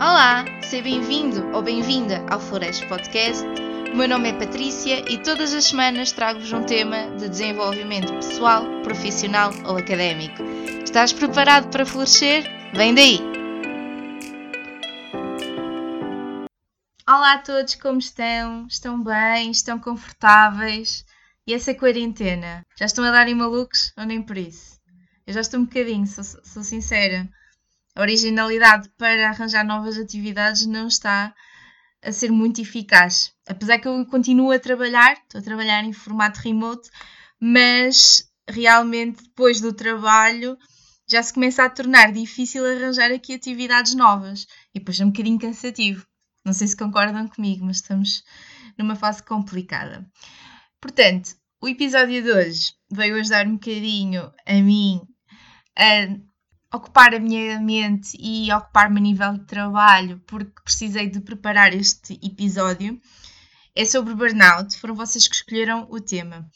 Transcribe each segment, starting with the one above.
Olá, seja bem-vindo ou bem-vinda ao Flores Podcast. O meu nome é Patrícia e todas as semanas trago-vos um tema de desenvolvimento pessoal, profissional ou académico. Estás preparado para florescer? Vem daí! Olá a todos, como estão? Estão bem? Estão confortáveis? E essa quarentena? Já estão a darem malucos ou nem por isso? Eu já estou um bocadinho, sou, sou sincera a originalidade para arranjar novas atividades não está a ser muito eficaz. Apesar que eu continuo a trabalhar, estou a trabalhar em formato remote, mas realmente depois do trabalho já se começa a tornar difícil arranjar aqui atividades novas e depois é um bocadinho cansativo. Não sei se concordam comigo, mas estamos numa fase complicada. Portanto, o episódio de hoje veio ajudar um bocadinho a mim a ocupar a minha mente e ocupar-me a nível de trabalho, porque precisei de preparar este episódio, é sobre burnout. Foram vocês que escolheram o tema.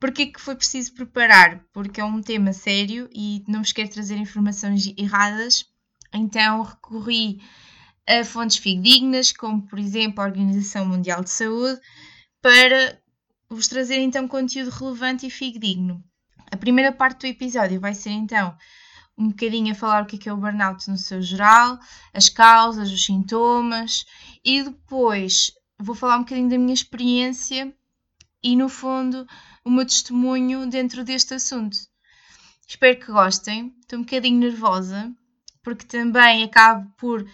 Porquê que foi preciso preparar? Porque é um tema sério e não vos quero trazer informações erradas, então recorri a fontes fidedignas, como por exemplo a Organização Mundial de Saúde, para vos trazer então conteúdo relevante e fidedigno. A primeira parte do episódio vai ser então um bocadinho a falar o que é, que é o burnout no seu geral, as causas, os sintomas e depois vou falar um bocadinho da minha experiência e, no fundo, o meu testemunho dentro deste assunto. Espero que gostem. Estou um bocadinho nervosa porque também acabo por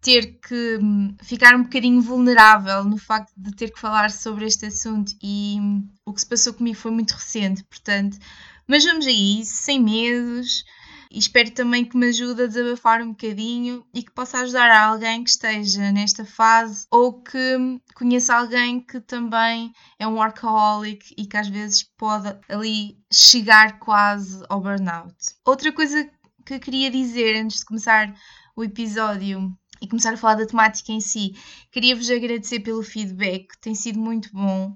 ter que hum, ficar um bocadinho vulnerável no facto de ter que falar sobre este assunto e hum, o que se passou comigo foi muito recente, portanto, mas vamos aí, sem medos, e espero também que me ajude a desabafar um bocadinho e que possa ajudar a alguém que esteja nesta fase ou que conheça alguém que também é um workaholic e que às vezes pode ali chegar quase ao burnout. Outra coisa que queria dizer antes de começar o episódio e começar a falar da temática em si, queria vos agradecer pelo feedback, tem sido muito bom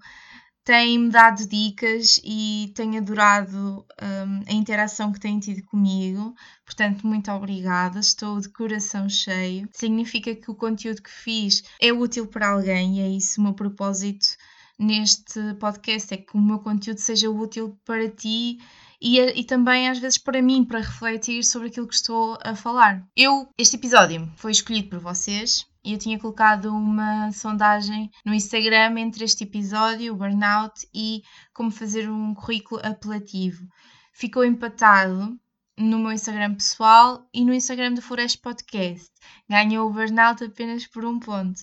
tem-me dado dicas e tenho adorado um, a interação que têm tido comigo. Portanto, muito obrigada. Estou de coração cheio. Significa que o conteúdo que fiz é útil para alguém e é isso o meu propósito neste podcast: é que o meu conteúdo seja útil para ti. E, e, também às vezes para mim, para refletir sobre aquilo que estou a falar. Eu, este episódio foi escolhido por vocês, eu tinha colocado uma sondagem no Instagram entre este episódio, o burnout, e como fazer um currículo apelativo. Ficou empatado no meu Instagram pessoal e no Instagram do Floresta Podcast. Ganhou o burnout apenas por um ponto,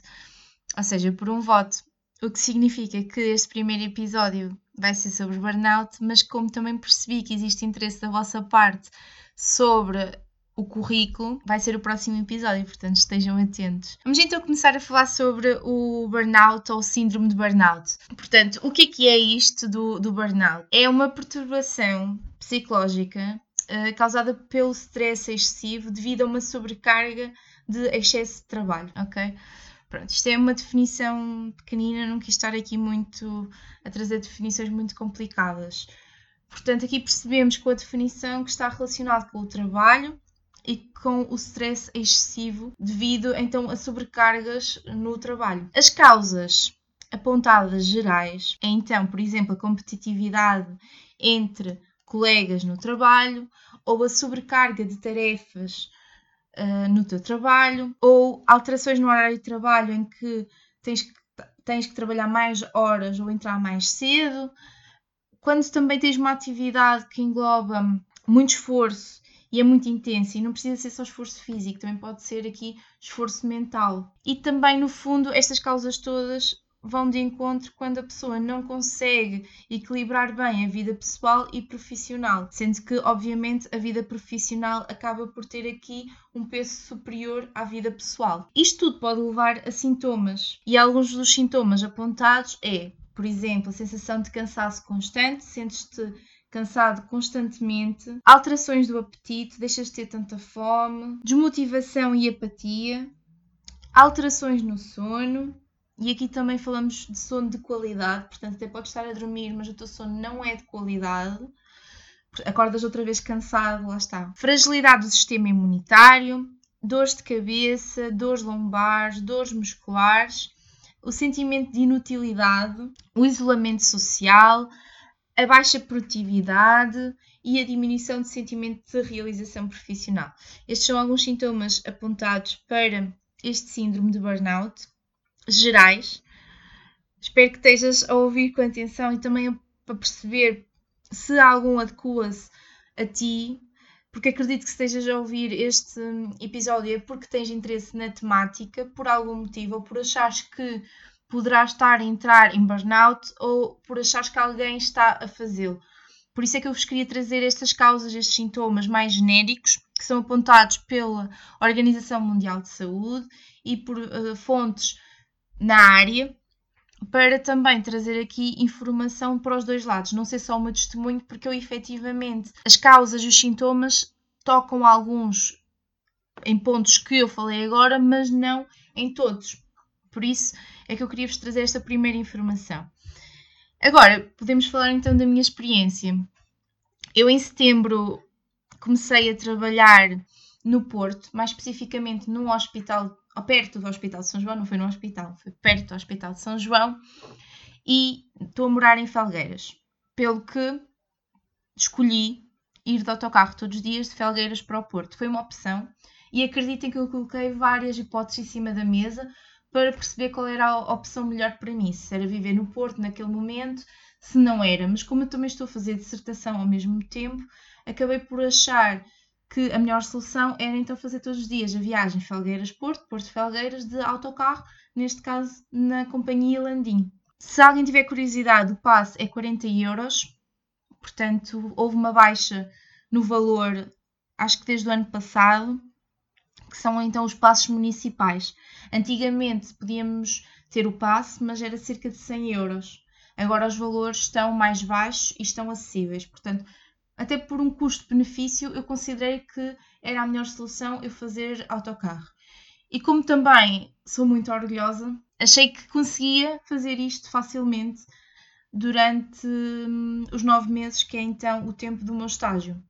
ou seja, por um voto. O que significa que este primeiro episódio vai ser sobre burnout, mas como também percebi que existe interesse da vossa parte sobre o currículo vai ser o próximo episódio, portanto estejam atentos. Vamos então começar a falar sobre o burnout ou síndrome de burnout. Portanto, o que é que é isto do, do burnout? É uma perturbação psicológica uh, causada pelo stress excessivo devido a uma sobrecarga de excesso de trabalho, ok? Pronto, isto é uma definição pequenina, não quis estar aqui muito a trazer definições muito complicadas. Portanto, aqui percebemos com a definição que está relacionado com o trabalho, e com o stress excessivo devido então a sobrecargas no trabalho. As causas apontadas gerais é então, por exemplo, a competitividade entre colegas no trabalho ou a sobrecarga de tarefas uh, no teu trabalho ou alterações no horário de trabalho em que tens que, tens que trabalhar mais horas ou entrar mais cedo. Quando também tens uma atividade que engloba muito esforço e é muito intenso e não precisa ser só esforço físico, também pode ser aqui esforço mental. E também, no fundo, estas causas todas vão de encontro quando a pessoa não consegue equilibrar bem a vida pessoal e profissional, sendo que, obviamente, a vida profissional acaba por ter aqui um peso superior à vida pessoal. Isto tudo pode levar a sintomas, e alguns dos sintomas apontados é, por exemplo, a sensação de cansaço constante, sentes-te cansado constantemente, alterações do apetite, deixas de ter tanta fome, desmotivação e apatia, alterações no sono. E aqui também falamos de sono de qualidade, portanto, até podes estar a dormir, mas o teu sono não é de qualidade. Acordas outra vez cansado, lá está. Fragilidade do sistema imunitário, dores de cabeça, dores lombares, dores musculares, o sentimento de inutilidade, o isolamento social, a baixa produtividade e a diminuição de sentimento de realização profissional. Estes são alguns sintomas apontados para este síndrome de burnout, gerais. Espero que estejas a ouvir com atenção e também para perceber se algum adequa-se a ti, porque acredito que estejas a ouvir este episódio é porque tens interesse na temática, por algum motivo, ou por achares que poderás estar a entrar em burnout, ou por achares que alguém está a fazê-lo. Por isso é que eu vos queria trazer estas causas, estes sintomas mais genéricos, que são apontados pela Organização Mundial de Saúde e por uh, fontes na área, para também trazer aqui informação para os dois lados, não ser só o meu testemunho, porque eu efetivamente as causas e os sintomas tocam alguns em pontos que eu falei agora, mas não em todos. Por isso é que eu queria vos trazer esta primeira informação. Agora, podemos falar então da minha experiência. Eu em setembro comecei a trabalhar no Porto, mais especificamente num hospital perto do Hospital de São João, não foi no hospital, foi perto do Hospital de São João, e estou a morar em Felgueiras, pelo que escolhi ir de autocarro todos os dias de Felgueiras para o Porto. Foi uma opção e acreditem que eu coloquei várias hipóteses em cima da mesa para perceber qual era a opção melhor para mim, se era viver no Porto naquele momento, se não era. Mas como eu também estou a fazer dissertação ao mesmo tempo, acabei por achar que a melhor solução era então fazer todos os dias a viagem Felgueiras-Porto, Porto-Felgueiras, de autocarro, neste caso na companhia Landim. Se alguém tiver curiosidade, o passe é 40 euros, portanto houve uma baixa no valor, acho que desde o ano passado, que são então os passos municipais. Antigamente podíamos ter o passe, mas era cerca de 100 euros. Agora os valores estão mais baixos e estão acessíveis, portanto até por um custo-benefício, eu considerei que era a melhor solução eu fazer autocarro. E como também sou muito orgulhosa, achei que conseguia fazer isto facilmente durante hum, os nove meses, que é então o tempo do meu estágio.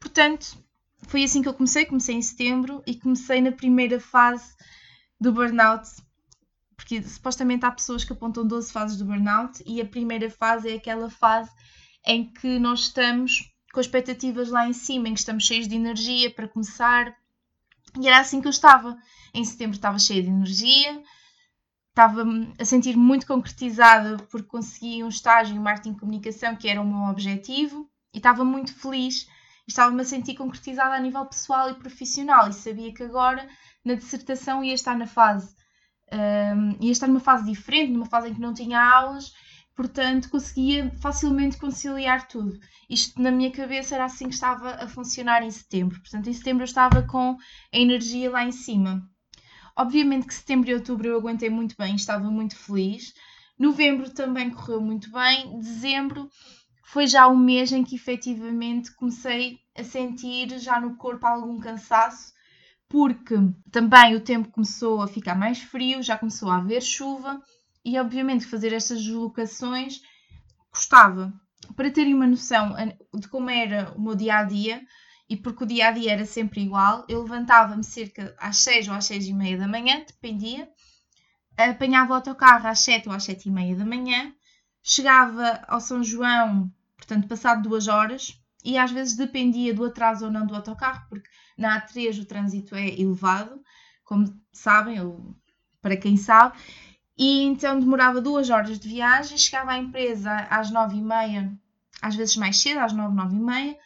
Portanto, foi assim que eu comecei. Comecei em setembro e comecei na primeira fase do burnout, porque supostamente há pessoas que apontam 12 fases do burnout e a primeira fase é aquela fase em que nós estamos com expectativas lá em cima, em que estamos cheios de energia para começar. E era assim que eu estava. Em setembro estava cheia de energia, estava a sentir muito concretizada porque consegui um estágio em marketing e comunicação que era o meu objetivo e estava muito feliz. Estava-me a sentir concretizada a nível pessoal e profissional e sabia que agora na dissertação ia estar na fase um, ia estar numa fase diferente, numa fase em que não tinha aulas portanto conseguia facilmente conciliar tudo. Isto na minha cabeça era assim que estava a funcionar em setembro, portanto, em setembro eu estava com a energia lá em cima. Obviamente que setembro e outubro eu aguentei muito bem, estava muito feliz. Novembro também correu muito bem. Dezembro foi já um mês em que efetivamente comecei a sentir já no corpo algum cansaço, porque também o tempo começou a ficar mais frio, já começou a haver chuva e obviamente fazer estas deslocações custava. Para terem uma noção de como era o meu dia a dia, e porque o dia a dia era sempre igual, eu levantava-me cerca às 6 ou às 6 e meia da manhã, dependia, apanhava o autocarro às 7 ou às 7 e meia da manhã, chegava ao São João, portanto, passado duas horas, e às vezes dependia do atraso ou não do autocarro, porque na A3 o trânsito é elevado, como sabem, ou para quem sabe, e então demorava duas horas de viagem, chegava à empresa às nove e meia, às vezes mais cedo, às nove, nove e meia.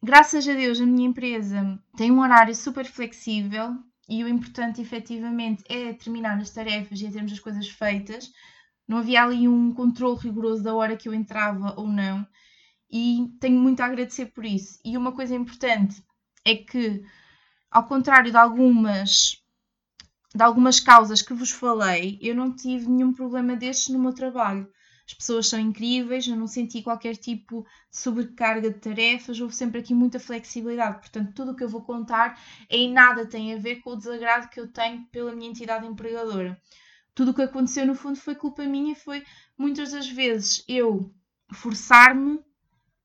Graças a Deus, a minha empresa tem um horário super flexível e o importante, efetivamente, é terminar as tarefas e termos as coisas feitas. Não havia ali um controle rigoroso da hora que eu entrava ou não. E tenho muito a agradecer por isso. E uma coisa importante é que, ao contrário de algumas de algumas causas que vos falei, eu não tive nenhum problema destes no meu trabalho. As pessoas são incríveis, eu não senti qualquer tipo de sobrecarga de tarefas, houve sempre aqui muita flexibilidade. Portanto, tudo o que eu vou contar em nada tem a ver com o desagrado que eu tenho pela minha entidade empregadora. Tudo o que aconteceu, no fundo, foi culpa minha, foi muitas das vezes eu forçar-me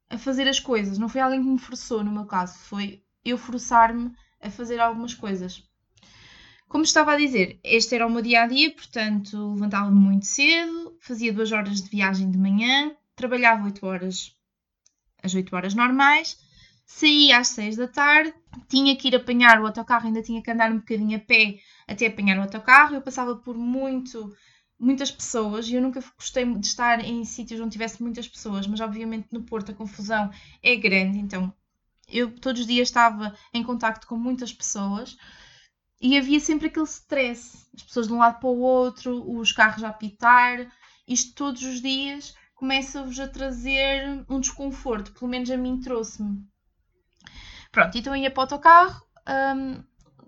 a fazer as coisas. Não foi alguém que me forçou, no meu caso, foi eu forçar-me a fazer algumas coisas. Como estava a dizer, este era o meu dia a dia, portanto, levantava-me muito cedo, fazia duas horas de viagem de manhã, trabalhava 8 horas, as 8 horas normais, saía às 6 da tarde, tinha que ir apanhar o autocarro, ainda tinha que andar um bocadinho a pé até apanhar o autocarro. Eu passava por muito, muitas pessoas e eu nunca gostei de estar em sítios onde tivesse muitas pessoas, mas obviamente no Porto a confusão é grande, então eu todos os dias estava em contacto com muitas pessoas e havia sempre aquele stress, as pessoas de um lado para o outro, os carros a apitar, isto todos os dias começa-vos a trazer um desconforto, pelo menos a mim trouxe-me. Pronto, então ia para o autocarro, um,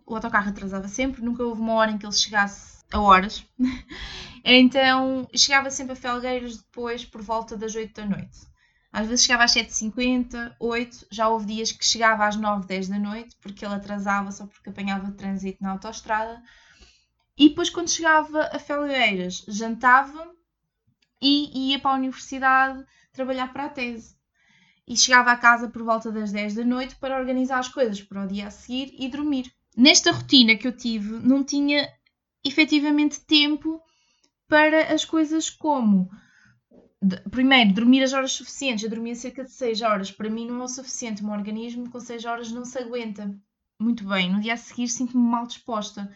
o autocarro atrasava sempre, nunca houve uma hora em que ele chegasse a horas. então chegava sempre a Felgueiras depois por volta das 8 da noite. Às vezes chegava às 7h50, 8, já houve dias que chegava às 9, 10 da noite, porque ele atrasava só porque apanhava trânsito na autostrada. E depois, quando chegava a Felgueiras, jantava e ia para a universidade trabalhar para a tese e chegava a casa por volta das 10 da noite para organizar as coisas para o dia a seguir e dormir. Nesta rotina que eu tive, não tinha efetivamente tempo para as coisas como primeiro, dormir as horas suficientes. Eu dormia cerca de 6 horas. Para mim não é o suficiente. O meu organismo com 6 horas não se aguenta muito bem. No dia a seguir sinto-me mal disposta.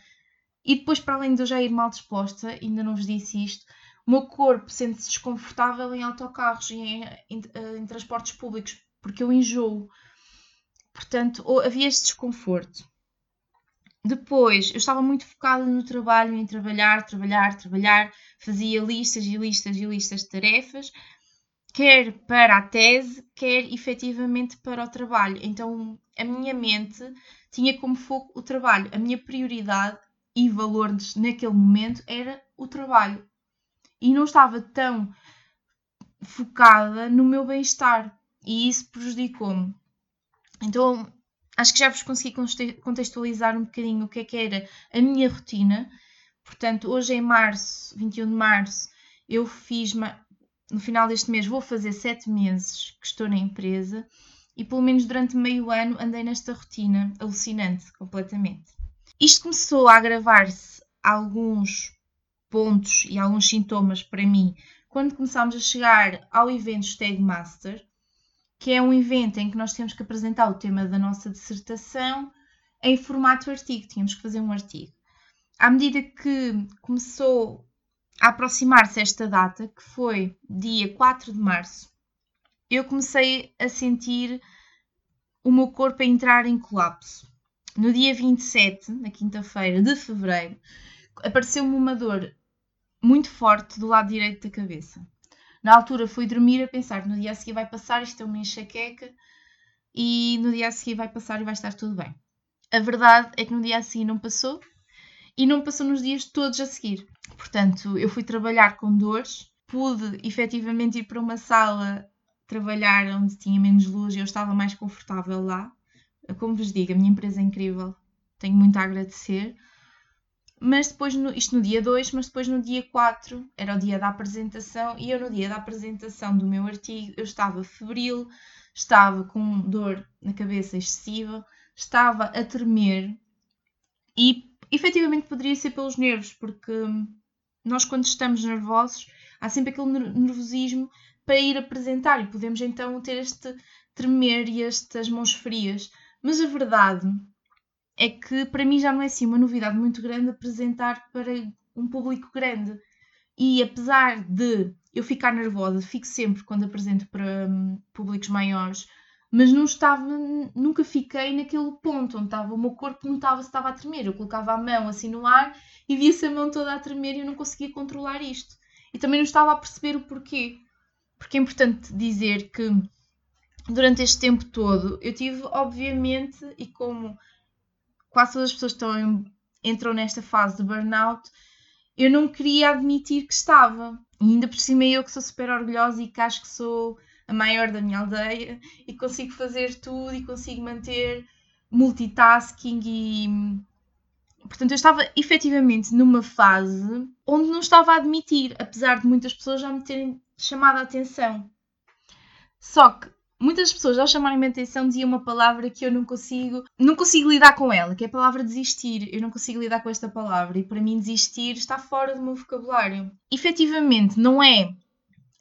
E depois, para além de eu já ir mal disposta, ainda não vos disse isto, o meu corpo sente-se desconfortável em autocarros e em, em, eh, em, transportes públicos, porque eu enjoo. Portanto, havia este desconforto. Depois, eu estava muito focada no trabalho, em trabalhar, trabalhar, trabalhar, fazia listas e listas e listas de tarefas, quer para a tese, quer efetivamente para o trabalho. Então, a minha mente tinha como foco o trabalho. A minha prioridade e valores naquele momento era o trabalho e não estava tão focada no meu bem-estar e isso prejudicou-me. Então, acho que já vos consegui contextualizar um bocadinho o que é que era a minha rotina. Portanto, hoje em março, 21 de março, eu fiz, no final deste mês, vou fazer sete meses que estou na empresa e pelo menos durante meio ano andei nesta rotina alucinante completamente. Isto começou a agravar-se alguns pontos e alguns sintomas para mim quando começámos a chegar ao evento Stag Master, que é um evento em que nós temos que apresentar o tema da nossa dissertação em formato artigo, tínhamos que fazer um artigo. À medida que começou a aproximar-se esta data, que foi dia 4 de março, eu comecei a sentir o meu corpo a entrar em colapso. No dia 27, na quinta-feira de fevereiro, apareceu-me uma dor muito forte do lado direito da cabeça. Na altura fui dormir a pensar no dia a seguir vai passar, isto é uma enxaqueca e no dia a seguir vai passar e vai estar tudo bem. A verdade é que no dia a seguir não passou e não passou nos dias todos a seguir. Portanto, eu fui trabalhar com dores, pude efetivamente ir para uma sala trabalhar onde tinha menos luz e eu estava mais confortável lá. Como vos digo, a minha empresa é incrível, tenho muito a agradecer mas depois, no, isto no dia 2, mas depois no dia 4 era o dia da apresentação e eu no dia da apresentação do meu artigo eu estava febril, estava com dor na cabeça excessiva, estava a tremer e efetivamente poderia ser pelos nervos, porque nós quando estamos nervosos há sempre aquele nervosismo para ir apresentar e podemos então ter este tremer e estas mãos frias. Mas a verdade é que para mim já não é assim uma novidade muito grande apresentar para um público grande. E apesar de eu ficar nervosa, fico sempre quando apresento para um, públicos maiores, mas não estava, nunca fiquei naquele ponto onde estava, o meu corpo se estava a tremer. Eu colocava a mão assim no ar e via-se a mão toda a tremer e eu não conseguia controlar isto. E também não estava a perceber o porquê. Porque é importante dizer que durante este tempo todo eu tive, obviamente, e como quase todas as pessoas estão em, entram nesta fase de burnout, eu não queria admitir que estava. E ainda por cima eu que sou super orgulhosa e que acho que sou a maior da minha aldeia e consigo fazer tudo e consigo manter multitasking e portanto eu estava efetivamente numa fase onde não estava a admitir, apesar de muitas pessoas já me terem chamado a atenção. Só que muitas pessoas ao chamarem-me atenção diziam uma palavra que eu não consigo, não consigo lidar com ela, que é a palavra desistir. Eu não consigo lidar com esta palavra e para mim desistir está fora do meu vocabulário. Efetivamente, não é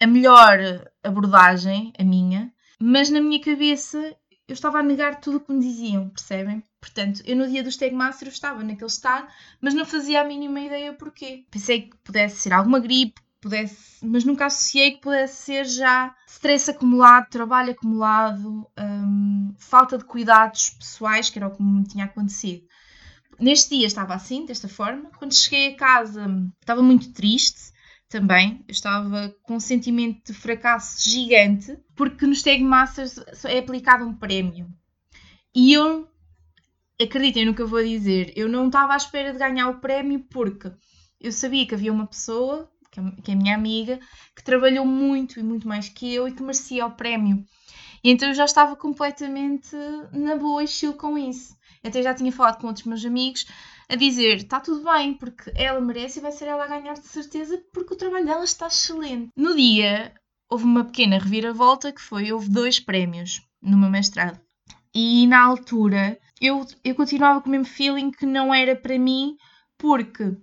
a melhor abordagem, a minha, mas na minha cabeça eu estava a negar tudo o que me diziam, percebem? Portanto, eu no dia do Stegmaster estava naquele estado, mas não fazia a mínima ideia porquê. Pensei que pudesse ser alguma gripe, pudesse, mas nunca associei que pudesse ser já stress acumulado, trabalho acumulado, hum, falta de cuidados pessoais, que era o que me tinha acontecido. Neste dia estava assim, desta forma. Quando cheguei a casa, estava muito triste também. Eu estava com um sentimento de fracasso gigante, porque no Stag Masters é aplicado um prémio. E eu, acreditem no que eu vou dizer, eu não estava à espera de ganhar o prémio porque eu sabia que havia uma pessoa, que é a minha amiga, que trabalhou muito e muito mais que eu e que merecia o prémio. E então eu já estava completamente na boa estilo com isso. Até já tinha falado com outros meus amigos a dizer: está tudo bem, porque ela merece e vai ser ela a ganhar de certeza, porque o trabalho dela está excelente. No dia, houve uma pequena reviravolta que foi: houve dois prémios no meu mestrado. E na altura, eu, eu continuava com o mesmo feeling que não era para mim, porque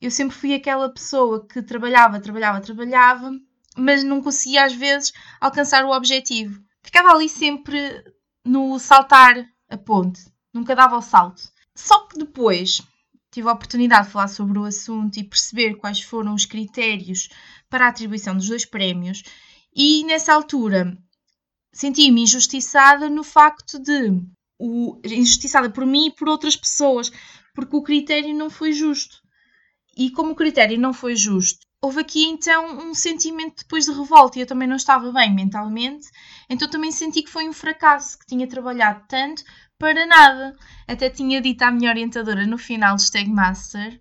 eu sempre fui aquela pessoa que trabalhava, trabalhava, trabalhava, mas não conseguia às vezes alcançar o objetivo. Ficava ali sempre no saltar a ponte, nunca dava o salto. Só que depois tive a oportunidade de falar sobre o assunto e perceber quais foram os critérios para a atribuição dos dois prémios, e nessa altura senti-me injustiçada no facto de o, injustiçada por mim e por outras pessoas, porque o critério não foi justo. E como o critério não foi justo, houve aqui então um sentimento depois de revolta e eu também não estava bem mentalmente, então também senti que foi um fracasso, que tinha trabalhado tanto para nada. Até tinha dito à minha orientadora no final do Stegmaster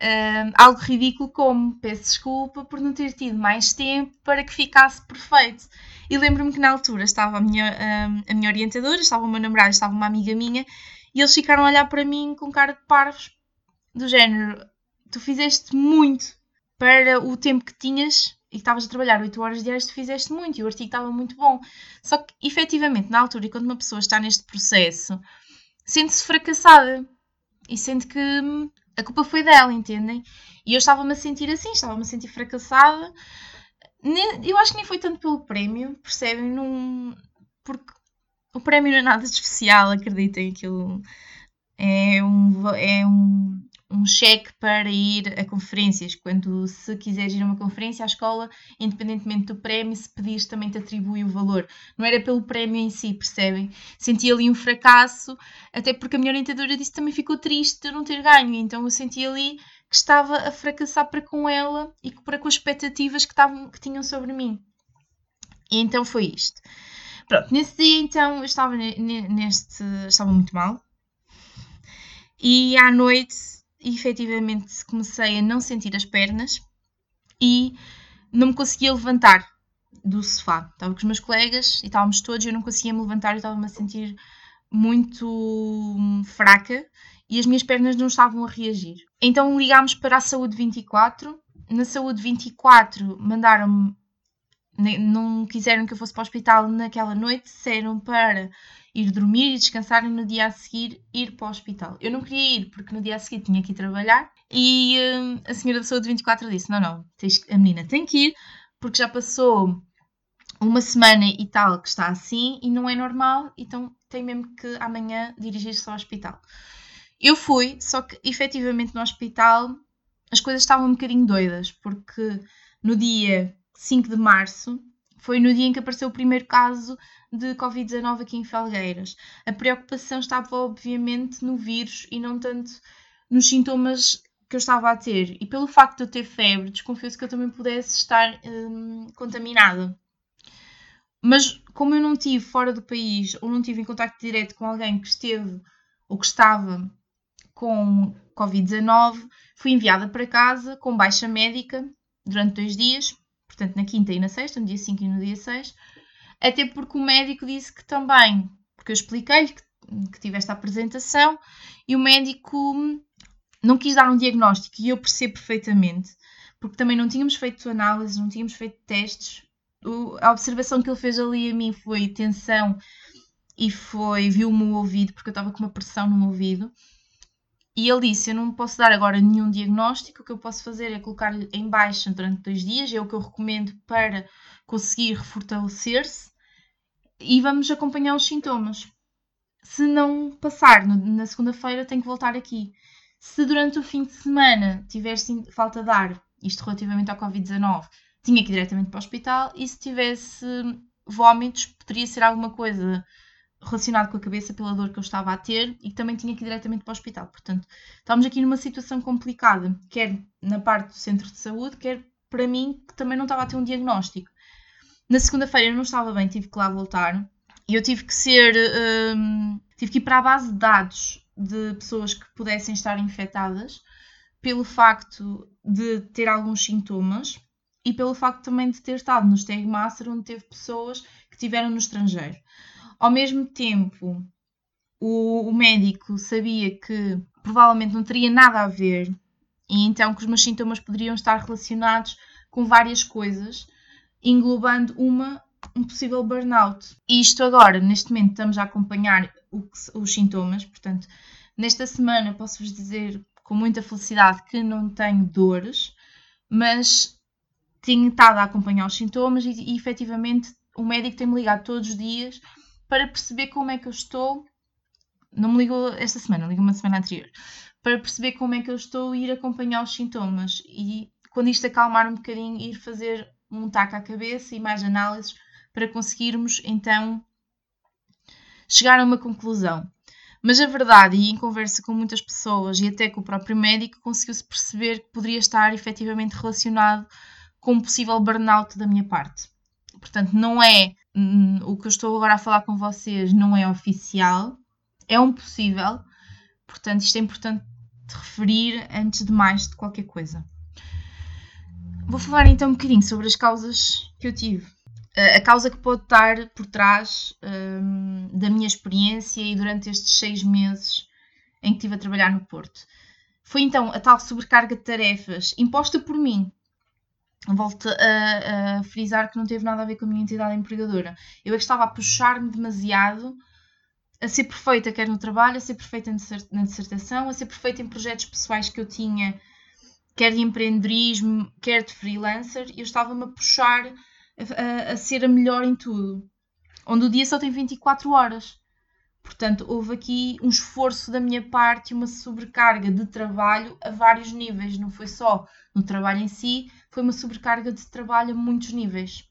um, algo ridículo como peço desculpa por não ter tido mais tempo para que ficasse perfeito. E lembro-me que na altura estava a minha, um, a minha orientadora, estava o meu namorado, estava uma amiga minha, e eles ficaram a olhar para mim com cara de parvos, do género: tu fizeste muito para o tempo que tinhas e estavas a trabalhar 8 horas diárias, tu fizeste muito e o artigo estava muito bom. Só que, efetivamente, na altura, quando uma pessoa está neste processo, sente-se fracassada e sente que hum, a culpa foi dela, entendem? E eu estava-me a sentir assim, estava-me a sentir fracassada. Eu acho que nem foi tanto pelo prémio, percebem? Num... Porque o prémio não é nada de especial, acreditem, aquilo é um, é um um cheque para ir a conferências. Quando se quiseres ir a uma conferência, a escola, independentemente do prémio, se pedires também te atribui o valor. Não era pelo prémio em si, percebem? Senti ali um fracasso, até porque a minha orientadora disse que também ficou triste de não ter ganho, então eu senti ali que estava a fracassar para com ela e para com as expectativas que, estavam, que tinham sobre mim. E então foi isto. Pronto, nesse dia então eu estava neste. estava muito mal. E à noite efetivamente comecei a não sentir as pernas e não me conseguia levantar do sofá. Estava com os meus colegas e estávamos todos eu não conseguia me levantar e estava-me a sentir muito hum, fraca e as minhas pernas não estavam a reagir. Então ligámos para a Saúde 24. Na Saúde 24 mandaram-me, não quiseram que eu fosse para o hospital naquela noite, disseram para ir dormir e descansar e no dia a seguir ir para o hospital. Eu não queria ir porque no dia a seguir tinha que ir trabalhar e hum, a senhora da saúde 24 disse: Não, não, a menina tem que ir porque já passou uma semana e tal que está assim e não é normal, então tem mesmo que amanhã dirigir-se ao hospital. Eu fui, só que efetivamente no hospital as coisas estavam um bocadinho doidas, porque no dia 5 de março foi no dia em que apareceu o primeiro caso de Covid-19 aqui em Felgueiras. A preocupação estava, obviamente, no vírus e não tanto nos sintomas que eu estava a ter. E pelo facto de eu ter febre, desconfio-se que eu também pudesse estar hum, contaminada. Mas como eu não tive fora do país ou não tive em contato direto com alguém que esteve ou que estava com Covid-19, fui enviada para casa com baixa médica durante dois dias portanto na quinta e na sexta, no dia 5 e no dia 6, até porque o médico disse que também, porque eu expliquei-lhe que, que tive esta apresentação e o médico não quis dar um diagnóstico e eu percebo perfeitamente, porque também não tínhamos feito análises, não tínhamos feito testes a observação que ele fez ali a mim foi tensão e foi, viu-me o ouvido, porque eu estava com uma pressão no ouvido. E ele disse: Eu não posso dar agora nenhum diagnóstico, o que eu posso fazer é colocar-lhe em baixa durante dois dias, é o que eu recomendo para conseguir refortalecer-se e vamos acompanhar os sintomas. Se não passar na segunda-feira, tenho que voltar aqui. Se durante o fim de semana tiver falta de ar, isto relativamente ao Covid-19, tinha que ir diretamente para o hospital e se tivesse vômitos, poderia ser alguma coisa relacionado com a cabeça pela dor que eu estava a ter e que também tinha que ir diretamente para o hospital. Portanto, estamos aqui numa situação complicada, quer na parte do centro de saúde, quer para mim, que também não estava a ter um diagnóstico. Na segunda-feira eu não estava bem, tive que lá voltar e eu tive que ser. Um, tive que ir para a base de dados de pessoas que pudessem estar infectadas pelo facto de ter alguns sintomas e pelo facto também de ter estado no Stag Master, onde teve pessoas que estiveram no estrangeiro. Ao mesmo tempo, o, o médico sabia que provavelmente não teria nada a ver e então que os meus sintomas poderiam estar relacionados com várias coisas, englobando uma um possível burnout. E isto agora, neste momento, estamos a acompanhar os sintomas, portanto, nesta semana posso-vos dizer com muita felicidade que não tenho dores, mas tenho estado a acompanhar os sintomas e, e efetivamente o médico tem-me ligado todos os dias para perceber como é que eu estou. Não me ligou esta semana, ligou uma semana anterior. Para perceber como é que eu estou e ir acompanhar os sintomas. E quando isto acalmar um bocadinho, ir fazer um taco à cabeça e mais análises para conseguirmos então chegar a uma conclusão. Mas a verdade, e em conversa com muitas pessoas e até com o próprio médico, conseguiu-se perceber que poderia estar efetivamente relacionado com um possível burnout da minha parte. Portanto, não é Hum, o que eu estou agora a falar com vocês não é oficial, é um possível, portanto, isto é importante referir antes de mais de qualquer coisa. Vou falar então um bocadinho sobre as causas que eu tive. A causa que pode estar por trás um, da minha experiência e durante estes seis meses em que estive a trabalhar no Porto. Foi então a tal sobrecarga de tarefas imposta por mim, volto a, a, frisar que não teve nada a ver com a minha entidade empregadora. Eu é que estava a puxar-me demasiado a ser perfeita, quer no trabalho, a ser perfeita na dissertação, a ser perfeita em projetos pessoais que eu tinha, quer de empreendedorismo, quer de freelancer. Eu estava-me a puxar a, a, a ser a melhor em tudo. Onde o dia só tem 24 horas. Portanto, houve aqui um esforço da minha parte e uma sobrecarga de trabalho a vários níveis. Não foi só no trabalho em si, foi uma sobrecarga de trabalho a muitos níveis.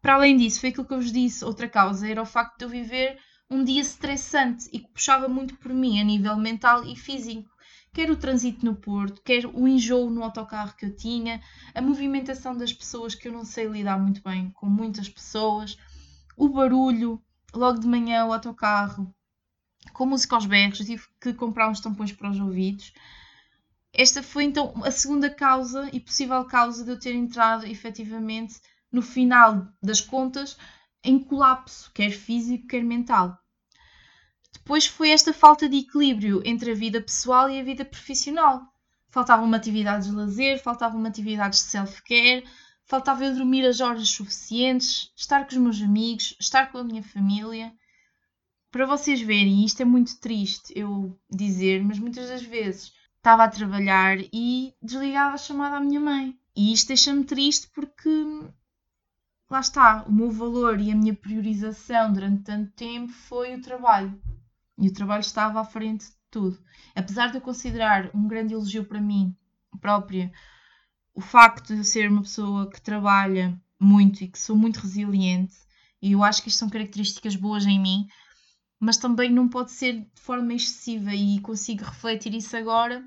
Para além disso, foi aquilo que eu vos disse, outra causa era o facto de eu viver um dia estressante e que puxava muito por mim a nível mental e físico. Quer o trânsito no Porto, quer o enjoo no autocarro que eu tinha, a movimentação das pessoas que eu não sei lidar muito bem com muitas pessoas, o barulho, logo de manhã o autocarro, com música aos berros, tive que comprar uns tampões para os ouvidos. Esta foi então a segunda causa e possível causa de eu ter entrado efetivamente no final das contas em colapso, quer físico, quer mental. Depois foi esta falta de equilíbrio entre a vida pessoal e a vida profissional. Faltavam-me atividades de lazer, faltavam-me atividades de self-care, faltava eu dormir as horas suficientes, estar com os meus amigos, estar com a minha família. Para vocês verem, isto é muito triste eu dizer, mas muitas das vezes estava a trabalhar e desligava a chamada à minha mãe. E isto deixa-me triste porque lá está, o meu valor e a minha priorização durante tanto tempo foi o trabalho. E o trabalho estava à frente de tudo. Apesar de eu considerar um grande elogio para mim própria o facto de eu ser uma pessoa que trabalha muito e que sou muito resiliente, e eu acho que isto são características boas em mim, mas também não pode ser de forma excessiva e consigo refletir isso agora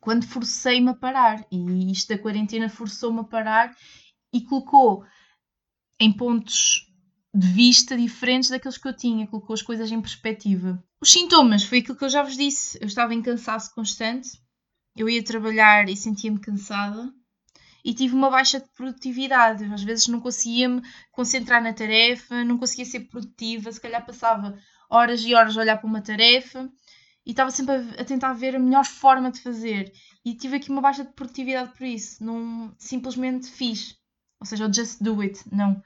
quando forcei-me a parar. E isto da quarentena forçou-me a parar e colocou em pontos de vista diferentes daqueles que eu tinha, colocou as coisas em perspectiva. Os sintomas foi aquilo que eu já vos disse. Eu estava em cansaço constante, eu ia trabalhar e sentia-me cansada e tive uma baixa de produtividade. Às vezes não conseguia me concentrar na tarefa, não conseguia ser produtiva, se calhar passava horas e horas a olhar para uma tarefa e estava sempre a, a, tentar ver a melhor forma de fazer. E tive aqui uma baixa de produtividade por isso. Não, simplesmente fiz. ou seja, o just do it, não.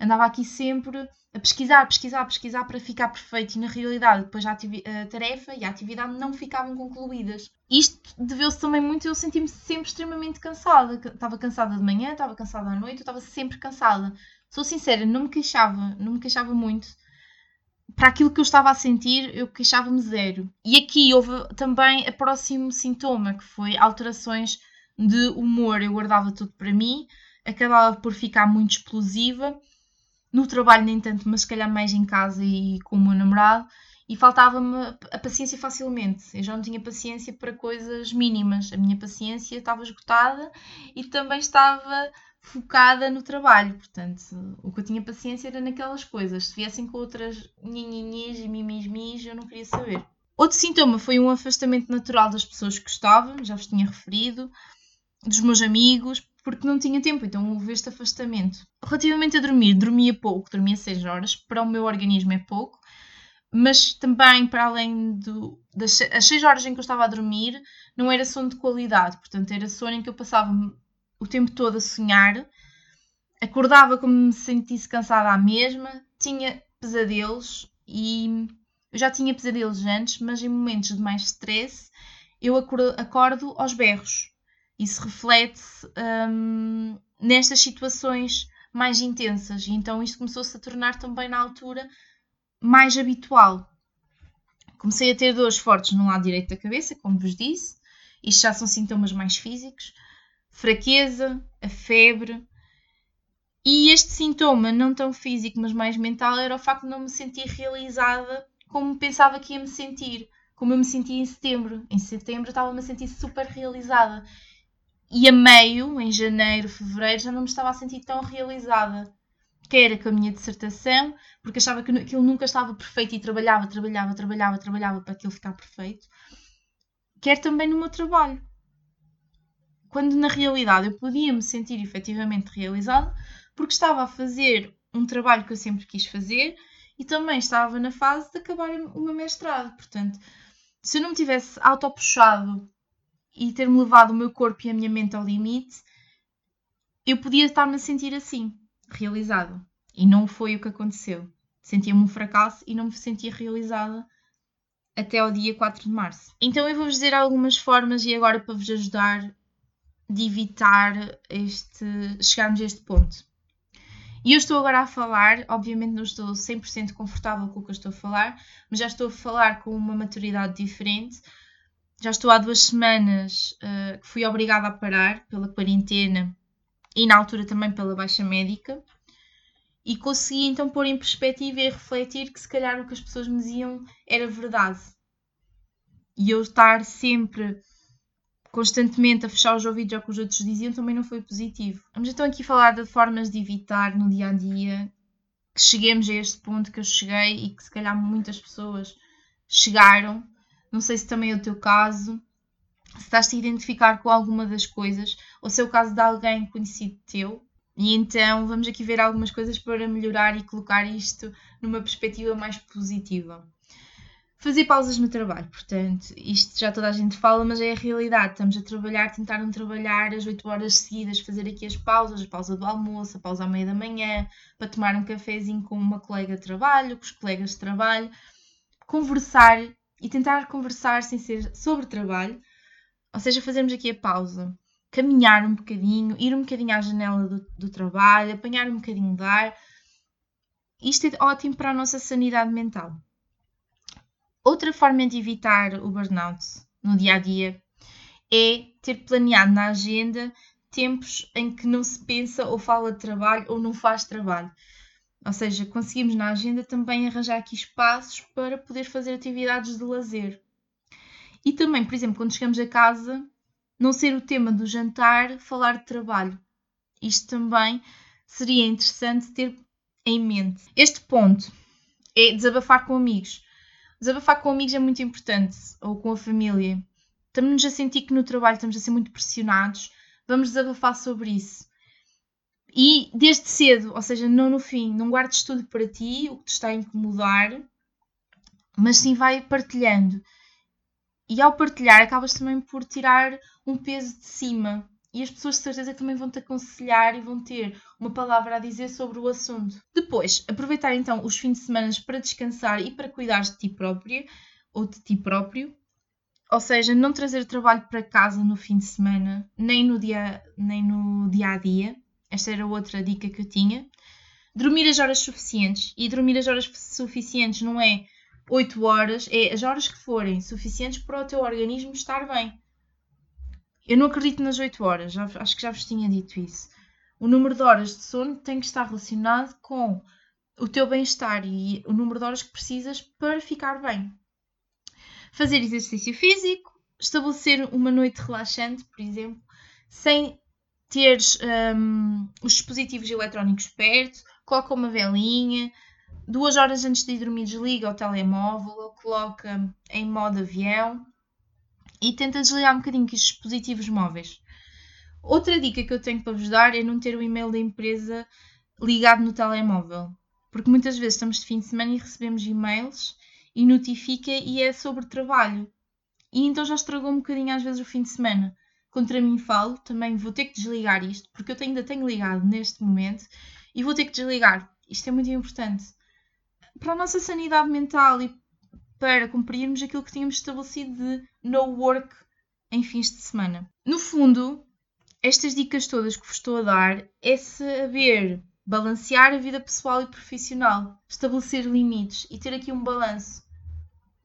Andava aqui sempre a pesquisar, pesquisar, pesquisar para ficar perfeito e na realidade depois a, a tarefa e a atividade não ficavam concluídas. Isto deveu-se também muito eu sentir-me sempre extremamente cansada. Estava cansada de manhã, estava cansada à noite, eu estava sempre cansada. Sou sincera, não me queixava, não me queixava muito. Para aquilo que eu estava a sentir, eu queixava-me zero. E aqui houve também o próximo sintoma, que foi alterações de humor. Eu guardava tudo para mim, acabava por ficar muito explosiva no trabalho nem tanto, mas se calhar mais em casa e com o meu namorado, e faltava-me a paciência facilmente. Eu já não tinha paciência para coisas mínimas. A minha paciência estava esgotada e também estava focada no trabalho. Portanto, o que eu tinha paciência era naquelas coisas. Se viessem com outras nhinhinhis e mimismis, eu não queria saber. Outro sintoma foi um afastamento natural das pessoas que gostava, já vos tinha referido, dos meus amigos, porque não tinha tempo, então houve este afastamento. Relativamente a dormir, dormia pouco, dormia 6 horas, para o meu organismo é pouco, mas também para além do, das as 6 horas em que eu estava a dormir, não era sono de qualidade, portanto era sono em que eu passava o tempo todo a sonhar, acordava como me sentisse cansada à mesma, tinha pesadelos e eu já tinha pesadelos antes, mas em momentos de mais stress eu acordo, acordo aos berros. Isso reflete-se um, nestas situações mais intensas. E então isto começou-se a tornar também na altura mais habitual. Comecei a ter dores fortes no lado direito da cabeça, como vos disse. Isto já são sintomas mais físicos. Fraqueza, a febre. E este sintoma, não tão físico, mas mais mental, era o facto de não me sentir realizada como pensava que ia me sentir. Como eu me sentia em setembro. Em setembro estava-me a sentir super realizada. E a meio, em janeiro, fevereiro, já não me estava a sentir tão realizada. Quer com a minha dissertação, porque achava que aquilo nunca estava perfeito e trabalhava, trabalhava, trabalhava, trabalhava para aquilo ficar perfeito. Quer também no meu trabalho. Quando na realidade eu podia me sentir efetivamente realizada, porque estava a fazer um trabalho que eu sempre quis fazer e também estava na fase de acabar o meu mestrado. Portanto, se eu não me tivesse auto-puxado e ter-me levado o meu corpo e a minha mente ao limite, eu podia estar-me a sentir assim, realizada. E não foi o que aconteceu. Sentia-me um fracasso e não me sentia realizada até ao dia 4 de março. Então eu vou-vos dizer algumas formas e agora para vos ajudar de evitar este, chegarmos a este ponto. E eu estou agora a falar, obviamente não estou 100% confortável com o que eu estou a falar, mas já estou a falar com uma maturidade diferente, já estou há duas semanas uh, que fui obrigada a parar pela quarentena e na altura também pela baixa médica e consegui então pôr em perspectiva e refletir que se calhar o que as pessoas me diziam era verdade. E eu estar sempre constantemente a fechar os ouvidos ao que os outros diziam também não foi positivo. Vamos então aqui falar de formas de evitar no dia a dia que cheguemos a este ponto que eu cheguei e que se calhar muitas pessoas chegaram não sei se também é o teu caso, se estás-te a identificar com alguma das coisas, ou se é o caso de alguém conhecido teu. E então vamos aqui ver algumas coisas para melhorar e colocar isto numa perspectiva mais positiva. Fazer pausas no trabalho, portanto, isto já toda a gente fala, mas é a realidade. Estamos a trabalhar, tentar não trabalhar as 8 horas seguidas, fazer aqui as pausas, a pausa do almoço, a pausa à meia da manhã, para tomar um cafezinho com uma colega de trabalho, com os colegas de trabalho, conversar e tentar conversar sem ser sobre trabalho, ou seja, fazermos aqui a pausa, caminhar um bocadinho, ir um bocadinho à janela do, do trabalho, apanhar um bocadinho de ar. Isto é ótimo para a nossa sanidade mental. Outra forma de evitar o burnout no dia a dia é ter planeado na agenda tempos em que não se pensa ou fala de trabalho ou não faz trabalho. Ou seja, conseguimos na agenda também arranjar aqui espaços para poder fazer atividades de lazer. E também, por exemplo, quando chegamos a casa, não ser o tema do jantar falar de trabalho. Isto também seria interessante ter em mente. Este ponto é desabafar com amigos. Desabafar com amigos é muito importante, ou com a família. Estamos-nos a sentir que no trabalho estamos a ser muito pressionados, vamos desabafar sobre isso. E desde cedo, ou seja, não no fim, não guardes tudo para ti, o que te está a incomodar, mas sim vai partilhando. E ao partilhar, acabas também por tirar um peso de cima. e as pessoas de certeza também vão te aconselhar e vão ter uma palavra a dizer sobre o assunto. Depois, aproveitar então os fins de semana para descansar e para cuidar de ti própria ou de ti próprio. Ou seja, não trazer trabalho para casa no fim de semana, nem no dia, nem no dia a dia. Esta era outra dica que eu tinha. Dormir as horas suficientes. E dormir as horas suficientes não é 8 horas, é as horas que forem suficientes para o teu organismo estar bem. Eu não acredito nas 8 horas, já, acho que já vos tinha dito isso. O número de horas de sono tem que estar relacionado com o teu bem-estar e o número de horas que precisas para ficar bem. Fazer exercício físico, estabelecer uma noite relaxante, por exemplo, sem teres um, os dispositivos eletrónicos perto, coloca uma velinha, duas horas antes de ir dormir desliga o telemóvel coloca em modo avião e tenta desligar um bocadinho os dispositivos móveis. Outra dica que eu tenho para vos dar é não ter o e-mail da empresa ligado no telemóvel, porque muitas vezes estamos de fim de semana e recebemos e-mails e notifica e é sobre trabalho. E então já estragou um bocadinho às vezes o fim de semana. Contra mim falo, também vou ter que desligar isto, porque eu ainda tenho ligado neste momento e vou ter que desligar. Isto é muito importante. Para a nossa sanidade mental e para cumprirmos aquilo que tínhamos estabelecido de no work em fins de semana. No fundo, estas dicas todas que vos estou a dar é saber balancear a vida pessoal e profissional, estabelecer limites e ter aqui um balanço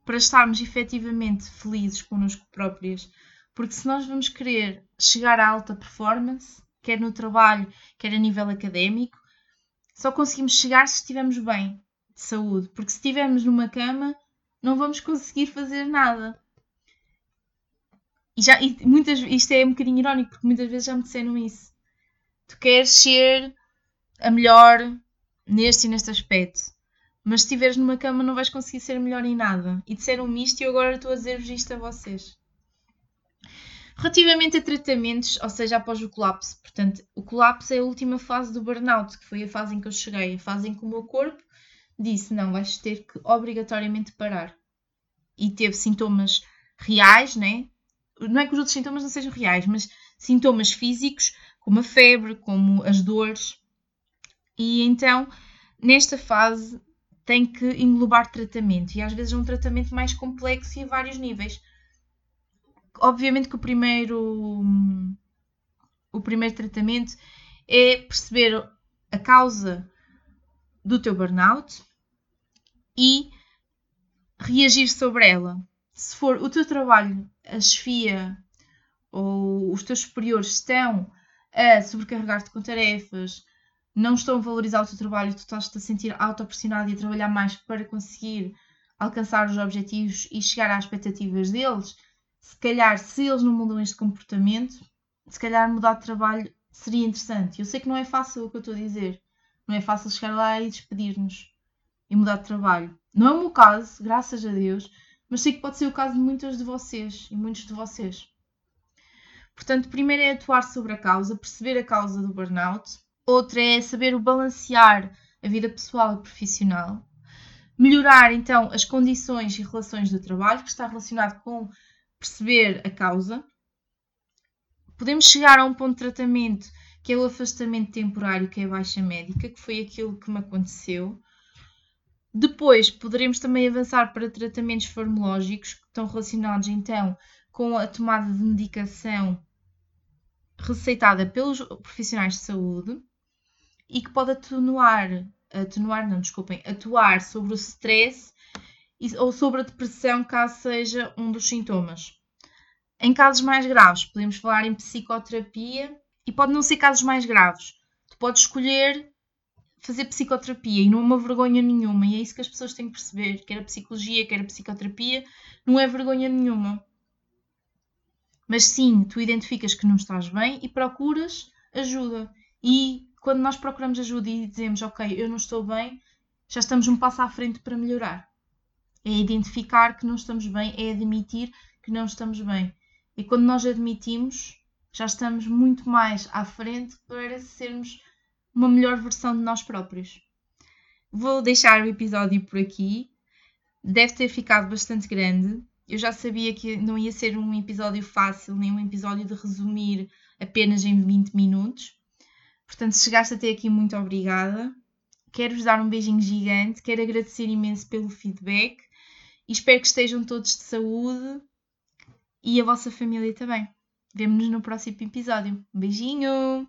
para estarmos efetivamente felizes connosco próprias. Porque se nós vamos querer chegar à alta performance, quer no trabalho, quer a nível académico, só conseguimos chegar se estivermos bem de saúde. Porque se estivermos numa cama, não vamos conseguir fazer nada. E, já, e muitas, isto é um bocadinho irónico, porque muitas vezes já me disseram isso. Tu queres ser a melhor neste e neste aspecto, mas se estiveres numa cama não vais conseguir ser melhor em nada. E disseram-me isto e eu agora estou a dizer-vos isto a vocês. Relativamente a tratamentos, ou seja, após o colapso, portanto, o colapso é a última fase do burnout, que foi a fase em que eu cheguei, a fase em que o meu corpo disse: não, vais ter que obrigatoriamente parar. E teve sintomas reais, né? Não é que os outros sintomas não sejam reais, mas sintomas físicos, como a febre, como as dores. E então, nesta fase, tem que englobar tratamento. E às vezes é um tratamento mais complexo e a vários níveis. Obviamente que o primeiro, o primeiro tratamento é perceber a causa do teu burnout e reagir sobre ela. Se for o teu trabalho, a chefia ou os teus superiores estão a sobrecarregar-te com tarefas, não estão a valorizar o teu trabalho, tu estás-te a sentir autopressionado e a trabalhar mais para conseguir alcançar os objetivos e chegar às expectativas deles, se calhar, se eles não mudam este comportamento, se calhar mudar de trabalho seria interessante. Eu sei que não é fácil o que eu estou a dizer, não é fácil chegar lá e despedir-nos e mudar de trabalho. Não é o meu caso, graças a Deus, mas sei que pode ser o caso de muitas de vocês e muitos de vocês. Portanto, primeiro é atuar sobre a causa, perceber a causa do burnout. Outra é saber o balancear a vida pessoal e profissional. Melhorar então as condições e relações do trabalho, que está relacionado com perceber a causa. Podemos chegar a um ponto de tratamento que é o afastamento temporário, que é a baixa médica, que foi aquilo que me aconteceu. Depois poderemos também avançar para tratamentos farmacológicos, que estão relacionados então com a tomada de medicação receitada pelos profissionais de saúde e que pode atenuar, atenuar não, desculpem, atuar sobre o stress ou sobre a depressão, caso seja um dos sintomas. Em casos mais graves, podemos falar em psicoterapia e pode não ser casos mais graves. Tu podes escolher fazer psicoterapia e não é uma vergonha nenhuma. E é isso que as pessoas têm que perceber: quer a psicologia, quer a psicoterapia, não é vergonha nenhuma. Mas sim, tu identificas que não estás bem e procuras ajuda. E quando nós procuramos ajuda e dizemos, ok, eu não estou bem, já estamos um passo à frente para melhorar. É identificar que não estamos bem, é admitir que não estamos bem. E quando nós admitimos, já estamos muito mais à frente para sermos uma melhor versão de nós próprios. Vou deixar o episódio por aqui. Deve ter ficado bastante grande, Eu já sabia que não ia ser um episódio fácil, nem um episódio de resumir apenas em 20 minutos. Portanto, se chegaste até aqui, muito obrigada. Quero-vos dar um beijinho gigante, quero agradecer imenso pelo feedback e espero que estejam todos de saúde e a vossa família também. Vemo-nos no próximo episódio. Um beijinho!